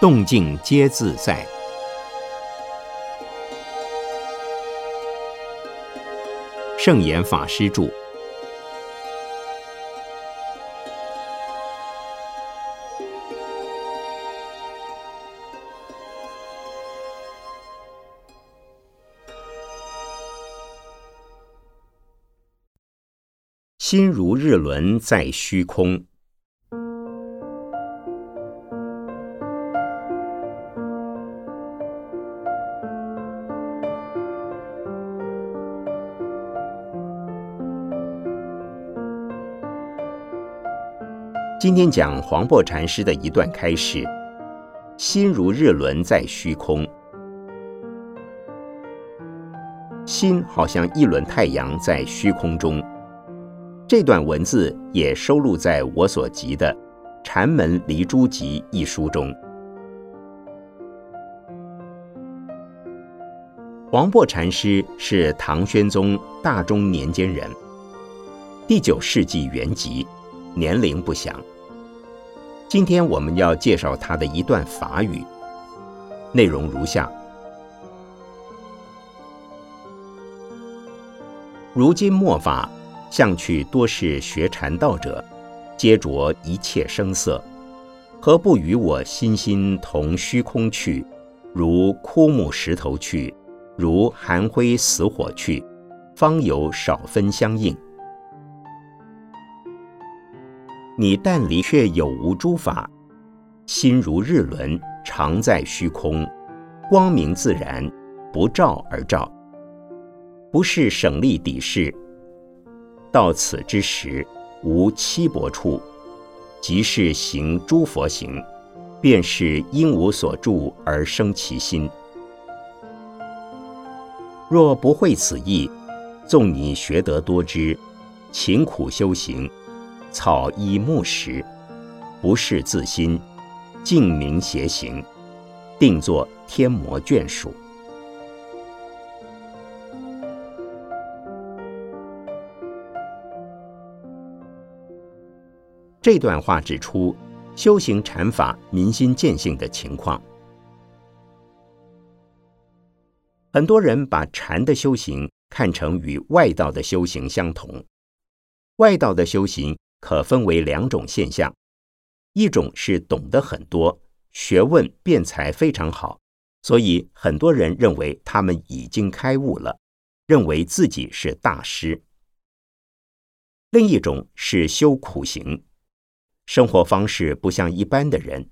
动静皆自在。圣严法师著。心如日轮在虚空。今天讲黄檗禅师的一段开示：心如日轮在虚空，心好像一轮太阳在虚空中。这段文字也收录在我所集的《禅门离诸集》一书中。黄檗禅师是唐宣宗大中年间人，第九世纪元籍，年龄不详。今天我们要介绍他的一段法语，内容如下：如今末法向去多是学禅道者，皆着一切声色，何不与我心心同虚空去？如枯木石头去，如寒灰死火去，方有少分相应。你但离却有无诸法，心如日轮，常在虚空，光明自然，不照而照，不是省力抵事。到此之时，无七薄处，即是行诸佛行，便是因无所住而生其心。若不会此意，纵你学得多知，勤苦修行。草衣木食，不是自心，静明邪行，定作天魔眷属。这段话指出修行禅法民心见性的情况。很多人把禅的修行看成与外道的修行相同，外道的修行。可分为两种现象，一种是懂得很多，学问辩才非常好，所以很多人认为他们已经开悟了，认为自己是大师；另一种是修苦行，生活方式不像一般的人，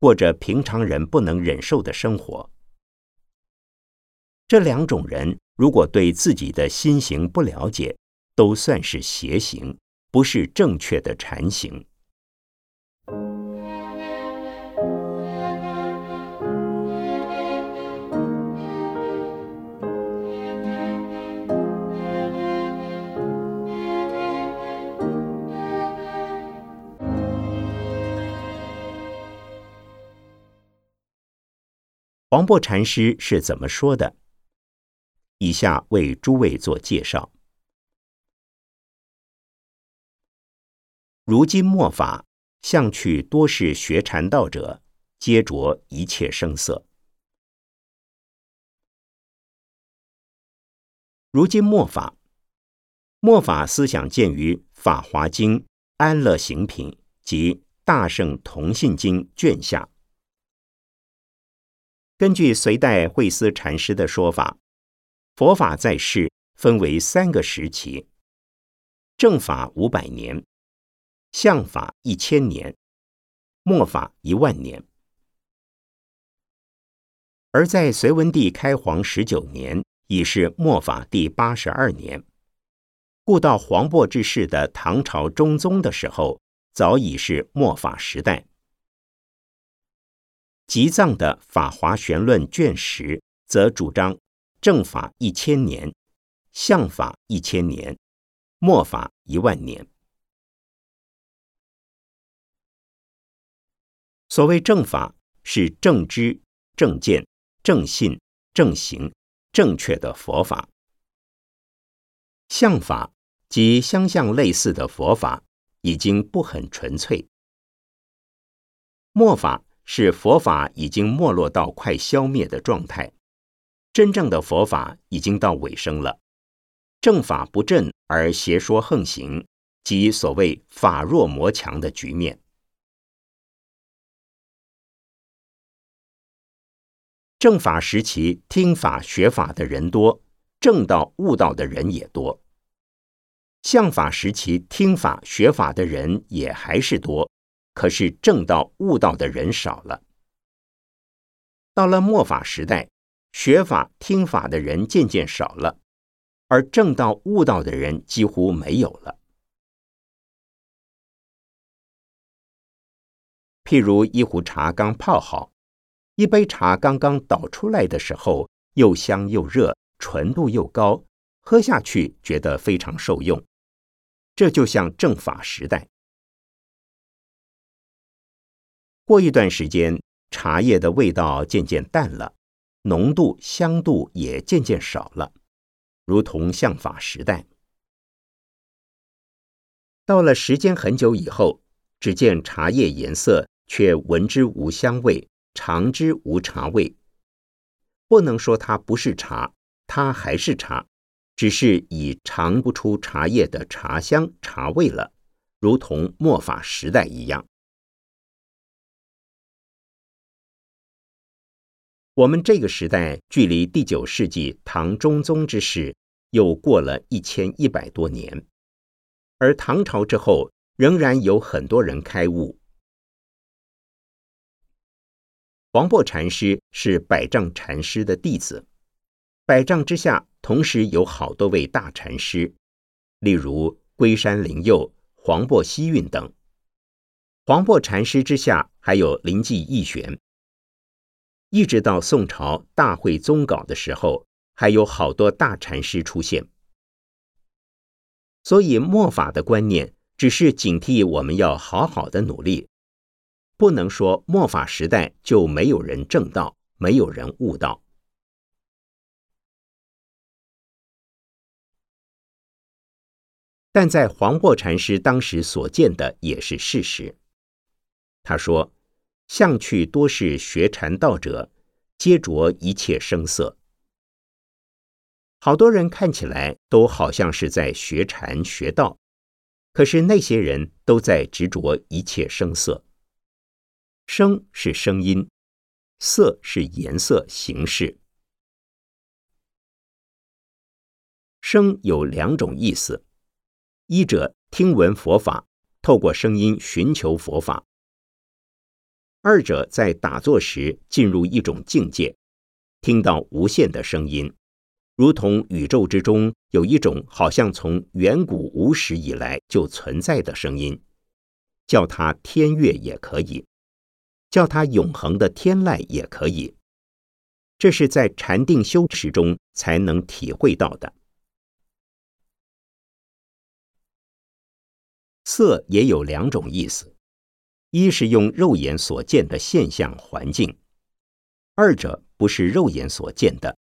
过着平常人不能忍受的生活。这两种人如果对自己的心行不了解，都算是邪行。不是正确的禅行。黄檗禅师是怎么说的？以下为诸位做介绍。如今末法向去多是学禅道者，皆着一切声色。如今末法，末法思想见于《法华经·安乐行品》及《大圣同信经》卷下。根据隋代慧思禅师的说法，佛法在世分为三个时期：正法五百年。相法一千年，末法一万年。而在隋文帝开皇十九年，已是末法第八十二年，故到黄渤之世的唐朝中宗的时候，早已是末法时代。吉藏的《法华玄论》卷十，则主张正法一千年，相法一千年，末法一万年。所谓正法，是正知、正见、正信、正行、正确的佛法；相法及相像类似的佛法，已经不很纯粹；末法是佛法已经没落到快消灭的状态，真正的佛法已经到尾声了。正法不正而邪说横行，即所谓法弱魔强的局面。正法时期，听法学法的人多，正道悟道的人也多；相法时期，听法学法的人也还是多，可是正道悟道的人少了。到了末法时代，学法听法的人渐渐少了，而正道悟道的人几乎没有了。譬如一壶茶刚泡好。一杯茶刚刚倒出来的时候，又香又热，纯度又高，喝下去觉得非常受用。这就像正法时代。过一段时间，茶叶的味道渐渐淡了，浓度、香度也渐渐少了，如同相法时代。到了时间很久以后，只见茶叶颜色，却闻之无香味。尝之无茶味，不能说它不是茶，它还是茶，只是已尝不出茶叶的茶香茶味了，如同末法时代一样。我们这个时代距离第九世纪唐中宗之事又过了一千一百多年，而唐朝之后仍然有很多人开悟。黄檗禅师是百丈禅师的弟子，百丈之下同时有好多位大禅师，例如龟山灵佑、黄檗希运等。黄檗禅师之下还有灵济义玄，一直到宋朝大会宗稿的时候，还有好多大禅师出现。所以末法的观念只是警惕我们要好好的努力。不能说末法时代就没有人正道，没有人悟道。但在黄檗禅师当时所见的也是事实。他说：“向去多是学禅道者，皆着一切声色。好多人看起来都好像是在学禅学道，可是那些人都在执着一切声色。”声是声音，色是颜色、形式。声有两种意思：一者听闻佛法，透过声音寻求佛法；二者在打坐时进入一种境界，听到无限的声音，如同宇宙之中有一种好像从远古无始以来就存在的声音，叫它天乐也可以。叫它永恒的天籁也可以，这是在禅定修持中才能体会到的。色也有两种意思，一是用肉眼所见的现象环境，二者不是肉眼所见的，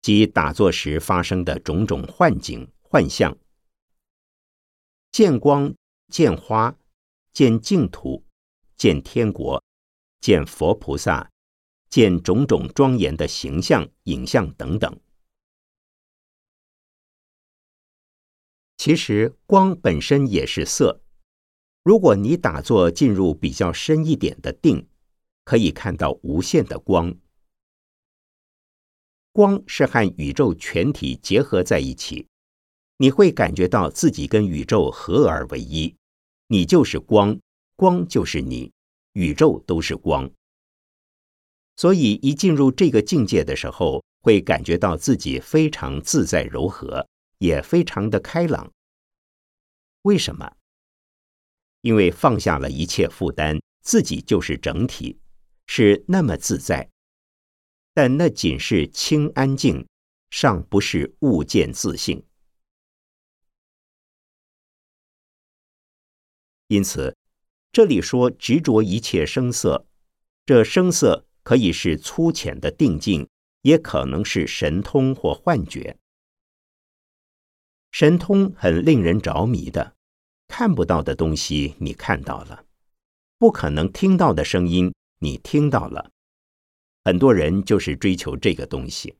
即打坐时发生的种种幻境幻象，见光、见花、见净土、见天国。见佛菩萨，见种种庄严的形象、影像等等。其实光本身也是色。如果你打坐进入比较深一点的定，可以看到无限的光。光是和宇宙全体结合在一起，你会感觉到自己跟宇宙合而为一，你就是光，光就是你。宇宙都是光，所以一进入这个境界的时候，会感觉到自己非常自在柔和，也非常的开朗。为什么？因为放下了一切负担，自己就是整体，是那么自在。但那仅是清安静，尚不是物见自性。因此。这里说执着一切声色，这声色可以是粗浅的定境，也可能是神通或幻觉。神通很令人着迷的，看不到的东西你看到了，不可能听到的声音你听到了。很多人就是追求这个东西。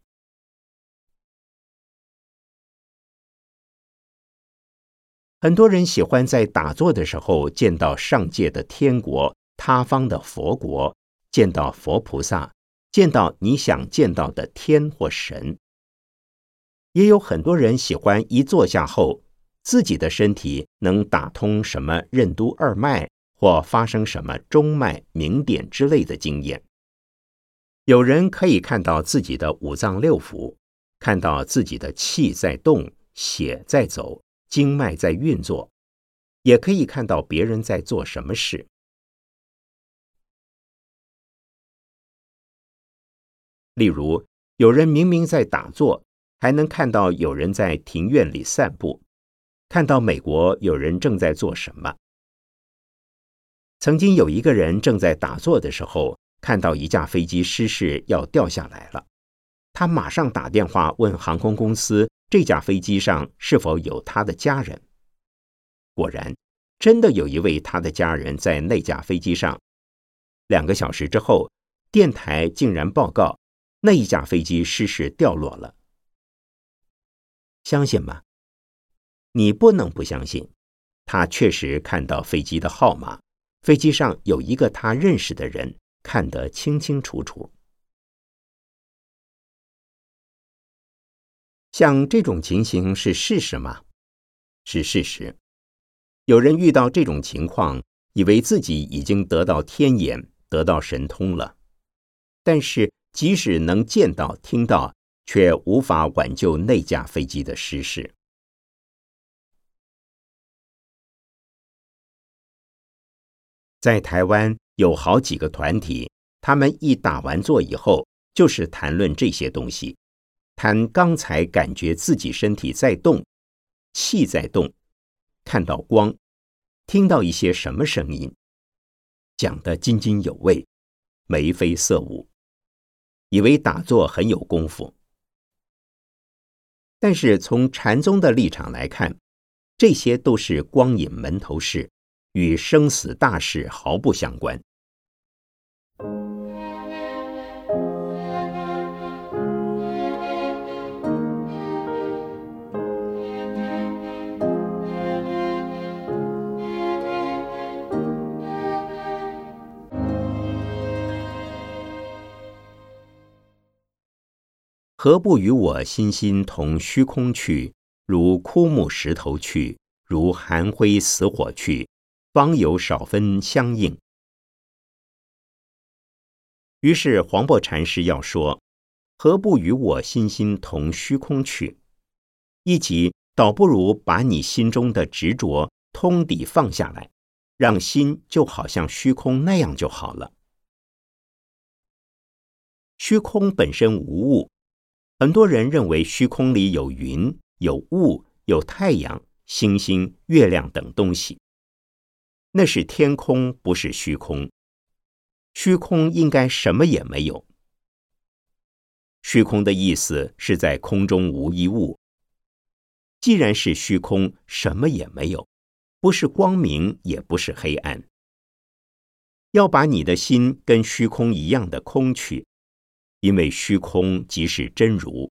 很多人喜欢在打坐的时候见到上界的天国、他方的佛国，见到佛菩萨，见到你想见到的天或神。也有很多人喜欢一坐下后，自己的身体能打通什么任督二脉，或发生什么中脉、明点之类的经验。有人可以看到自己的五脏六腑，看到自己的气在动，血在走。经脉在运作，也可以看到别人在做什么事。例如，有人明明在打坐，还能看到有人在庭院里散步，看到美国有人正在做什么。曾经有一个人正在打坐的时候，看到一架飞机失事要掉下来了，他马上打电话问航空公司。这架飞机上是否有他的家人？果然，真的有一位他的家人在那架飞机上。两个小时之后，电台竟然报告那一架飞机失事掉落了。相信吗？你不能不相信，他确实看到飞机的号码，飞机上有一个他认识的人，看得清清楚楚。像这种情形是事实吗？是事实。有人遇到这种情况，以为自己已经得到天眼、得到神通了，但是即使能见到、听到，却无法挽救那架飞机的失事。在台湾有好几个团体，他们一打完坐以后，就是谈论这些东西。谈刚才感觉自己身体在动，气在动，看到光，听到一些什么声音，讲得津津有味，眉飞色舞，以为打坐很有功夫。但是从禅宗的立场来看，这些都是光影门头事，与生死大事毫不相关。何不与我心心同虚空去？如枯木石头去，如寒灰死火去，方有少分相应。于是黄檗禅师要说：何不与我心心同虚空去？一即倒不如把你心中的执着通底放下来，让心就好像虚空那样就好了。虚空本身无物。很多人认为虚空里有云、有雾、有太阳、星星、月亮等东西，那是天空，不是虚空。虚空应该什么也没有。虚空的意思是在空中无一物。既然是虚空，什么也没有，不是光明，也不是黑暗。要把你的心跟虚空一样的空去。因为虚空即是真如，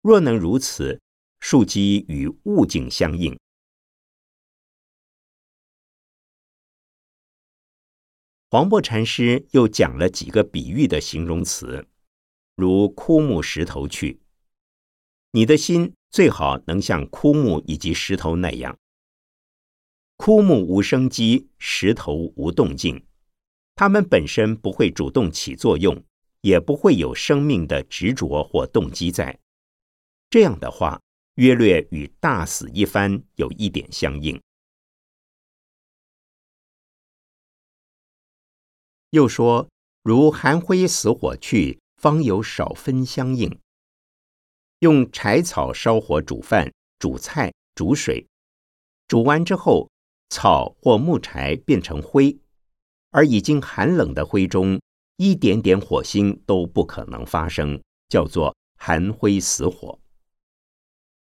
若能如此，树基与物境相应。黄檗禅师又讲了几个比喻的形容词，如枯木石头去。你的心最好能像枯木以及石头那样，枯木无生机，石头无动静，它们本身不会主动起作用。也不会有生命的执着或动机在。这样的话，约略与大死一番有一点相应。又说，如寒灰死火去，方有少分相应。用柴草烧火煮饭、煮菜、煮水，煮完之后，草或木柴变成灰，而已经寒冷的灰中。一点点火星都不可能发生，叫做寒灰死火。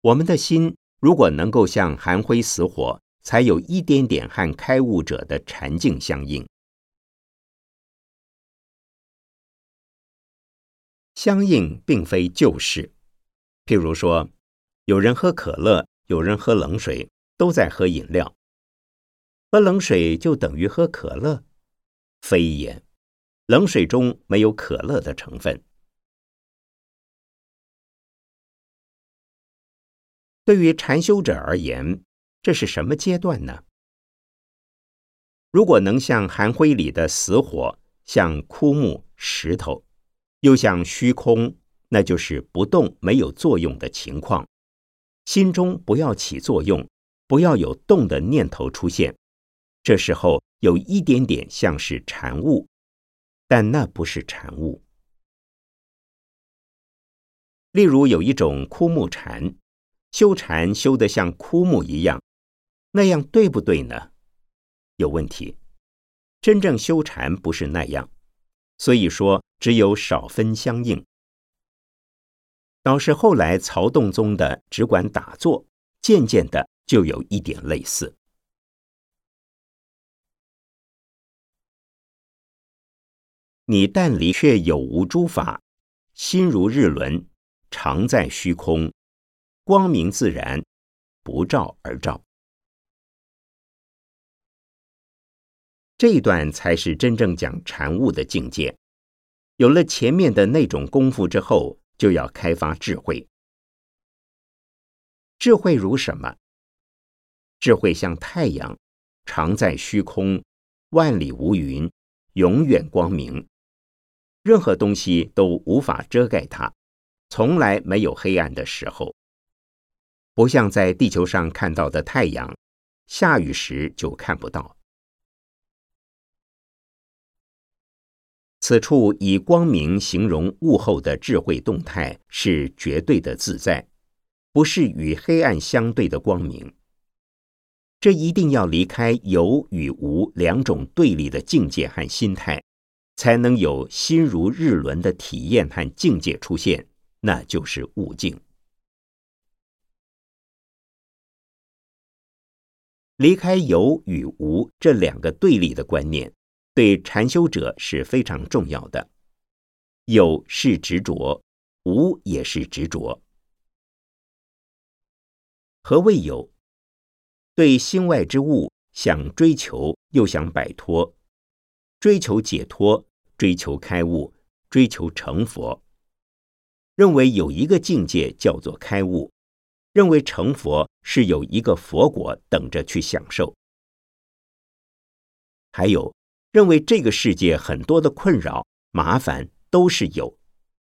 我们的心如果能够像寒灰死火，才有一点点和开悟者的禅境相应。相应并非旧事。譬如说，有人喝可乐，有人喝冷水，都在喝饮料。喝冷水就等于喝可乐？非也，冷水中没有可乐的成分。对于禅修者而言，这是什么阶段呢？如果能像寒灰里的死火，像枯木、石头，又像虚空，那就是不动、没有作用的情况。心中不要起作用，不要有动的念头出现。这时候有一点点像是禅悟，但那不是禅悟。例如有一种枯木禅，修禅修得像枯木一样，那样对不对呢？有问题。真正修禅不是那样，所以说只有少分相应。倒是后来曹洞宗的只管打坐，渐渐的就有一点类似。你但离却有无诸法，心如日轮，常在虚空，光明自然，不照而照。这一段才是真正讲禅悟的境界。有了前面的那种功夫之后，就要开发智慧。智慧如什么？智慧像太阳，常在虚空，万里无云，永远光明。任何东西都无法遮盖它，从来没有黑暗的时候。不像在地球上看到的太阳，下雨时就看不到。此处以光明形容物后的智慧动态，是绝对的自在，不是与黑暗相对的光明。这一定要离开有与无两种对立的境界和心态。才能有心如日轮的体验和境界出现，那就是悟境。离开有与无这两个对立的观念，对禅修者是非常重要的。有是执着，无也是执着。何谓有？对心外之物，想追求又想摆脱，追求解脱。追求开悟，追求成佛，认为有一个境界叫做开悟，认为成佛是有一个佛果等着去享受。还有认为这个世界很多的困扰、麻烦都是有，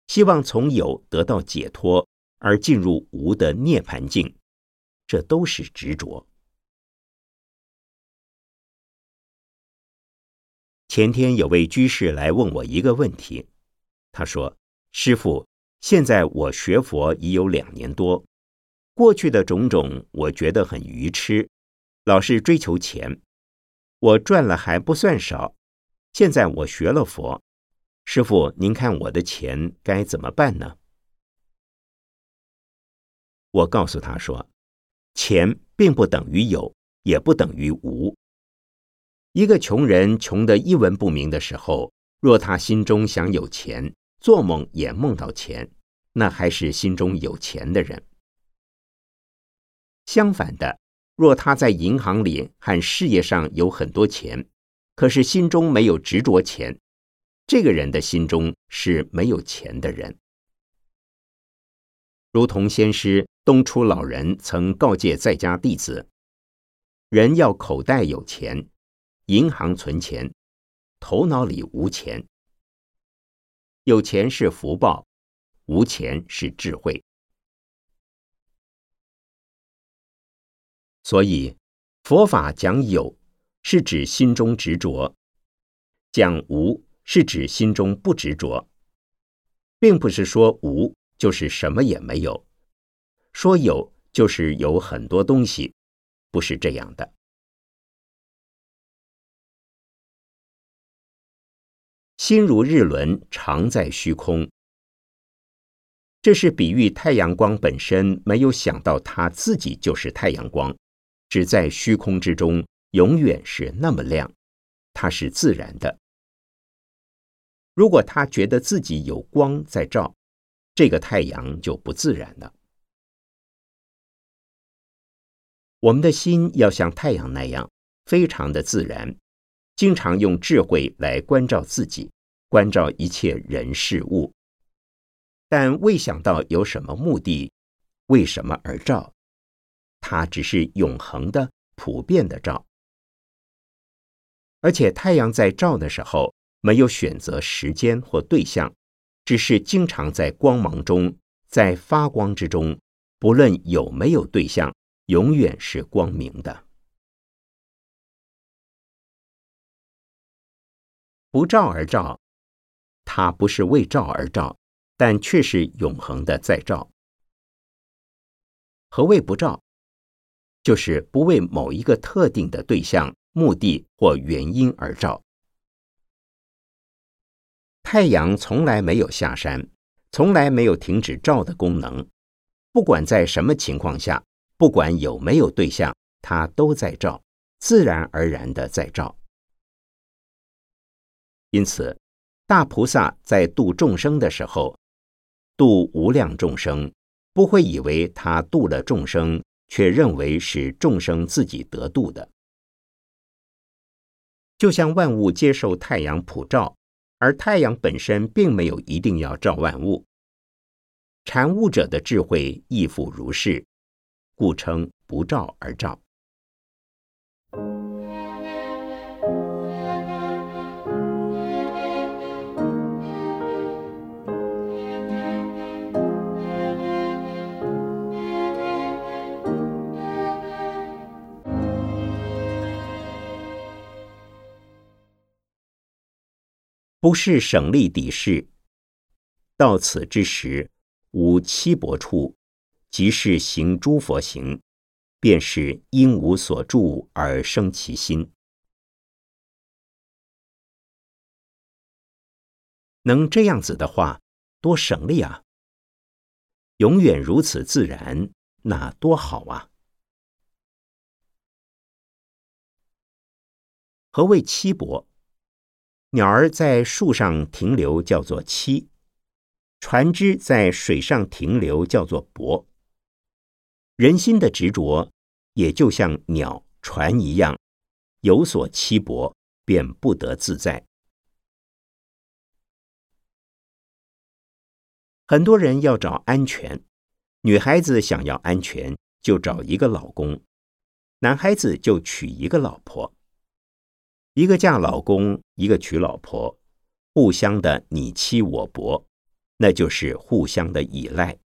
希望从有得到解脱而进入无的涅盘境，这都是执着。前天有位居士来问我一个问题，他说：“师傅，现在我学佛已有两年多，过去的种种我觉得很愚痴，老是追求钱，我赚了还不算少。现在我学了佛，师傅您看我的钱该怎么办呢？”我告诉他说：“钱并不等于有，也不等于无。”一个穷人穷得一文不名的时候，若他心中想有钱，做梦也梦到钱，那还是心中有钱的人。相反的，若他在银行里和事业上有很多钱，可是心中没有执着钱，这个人的心中是没有钱的人。如同先师东初老人曾告诫在家弟子：人要口袋有钱。银行存钱，头脑里无钱。有钱是福报，无钱是智慧。所以，佛法讲有，是指心中执着；讲无，是指心中不执着，并不是说无就是什么也没有，说有就是有很多东西，不是这样的。心如日轮，常在虚空。这是比喻太阳光本身没有想到它自己就是太阳光，只在虚空之中，永远是那么亮。它是自然的。如果他觉得自己有光在照，这个太阳就不自然了。我们的心要像太阳那样，非常的自然，经常用智慧来关照自己，关照一切人事物。但未想到有什么目的，为什么而照？它只是永恒的、普遍的照。而且太阳在照的时候，没有选择时间或对象，只是经常在光芒中，在发光之中，不论有没有对象。永远是光明的，不照而照，它不是为照而照，但却是永恒的在照。何谓不照？就是不为某一个特定的对象、目的或原因而照。太阳从来没有下山，从来没有停止照的功能，不管在什么情况下。不管有没有对象，它都在照，自然而然的在照。因此，大菩萨在度众生的时候，度无量众生，不会以为他度了众生，却认为是众生自己得度的。就像万物接受太阳普照，而太阳本身并没有一定要照万物。禅悟者的智慧亦复如是。故称不照而照。不是省力抵事，到此之时，无七薄处。即是行诸佛行，便是因无所住而生其心。能这样子的话，多省力啊！永远如此自然，那多好啊！何谓栖泊？鸟儿在树上停留叫做栖，船只在水上停留叫做泊。人心的执着，也就像鸟、船一样，有所栖泊，便不得自在。很多人要找安全，女孩子想要安全，就找一个老公；男孩子就娶一个老婆。一个嫁老公，一个娶老婆，互相的你欺我薄，那就是互相的依赖。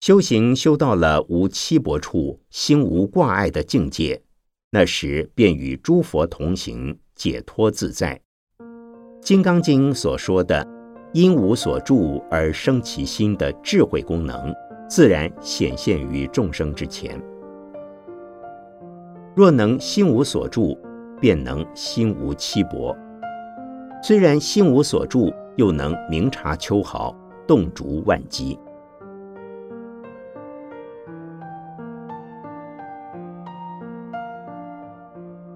修行修到了无欺薄处、心无挂碍的境界，那时便与诸佛同行，解脱自在。《金刚经》所说的“因无所住而生其心”的智慧功能，自然显现于众生之前。若能心无所住，便能心无欺薄。虽然心无所住，又能明察秋毫，洞烛万机。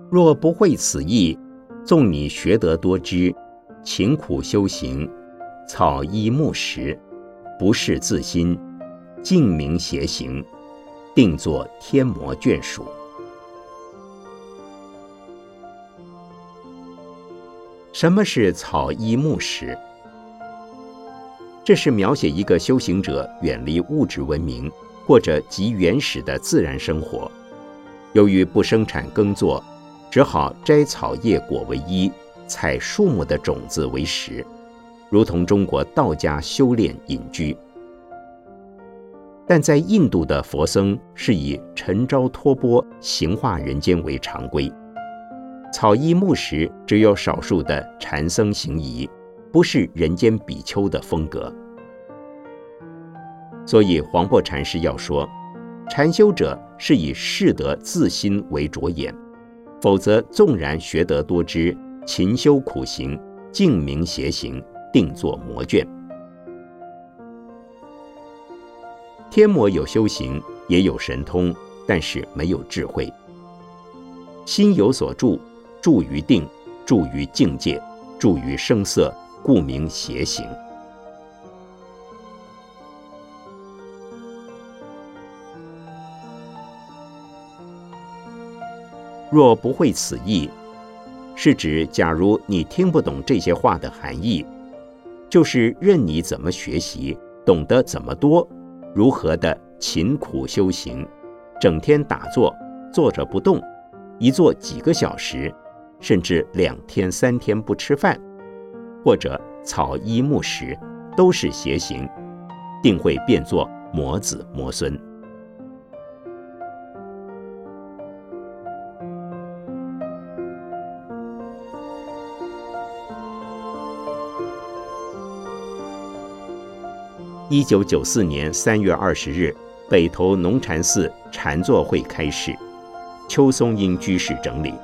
若不会此意，纵你学得多知，勤苦修行，草衣木食，不是自心，静明邪行，定作天魔眷属。什么是草衣木食？这是描写一个修行者远离物质文明，过着极原始的自然生活。由于不生产耕作。只好摘草叶果为衣，采树木的种子为食，如同中国道家修炼隐居。但在印度的佛僧是以晨朝托钵行化人间为常规，草衣木食只有少数的禅僧行仪，不是人间比丘的风格。所以黄檗禅师要说，禅修者是以适得自心为着眼。否则，纵然学得多知，勤修苦行，静明邪行，定作魔卷。天魔有修行，也有神通，但是没有智慧。心有所住，住于定，住于境界，住于声色，故名邪行。若不会此意，是指假如你听不懂这些话的含义，就是任你怎么学习，懂得怎么多，如何的勤苦修行，整天打坐，坐着不动，一坐几个小时，甚至两天三天不吃饭，或者草衣木食，都是邪行，定会变作魔子魔孙。一九九四年三月二十日，北投农禅寺禅坐会开始，邱松英居士整理。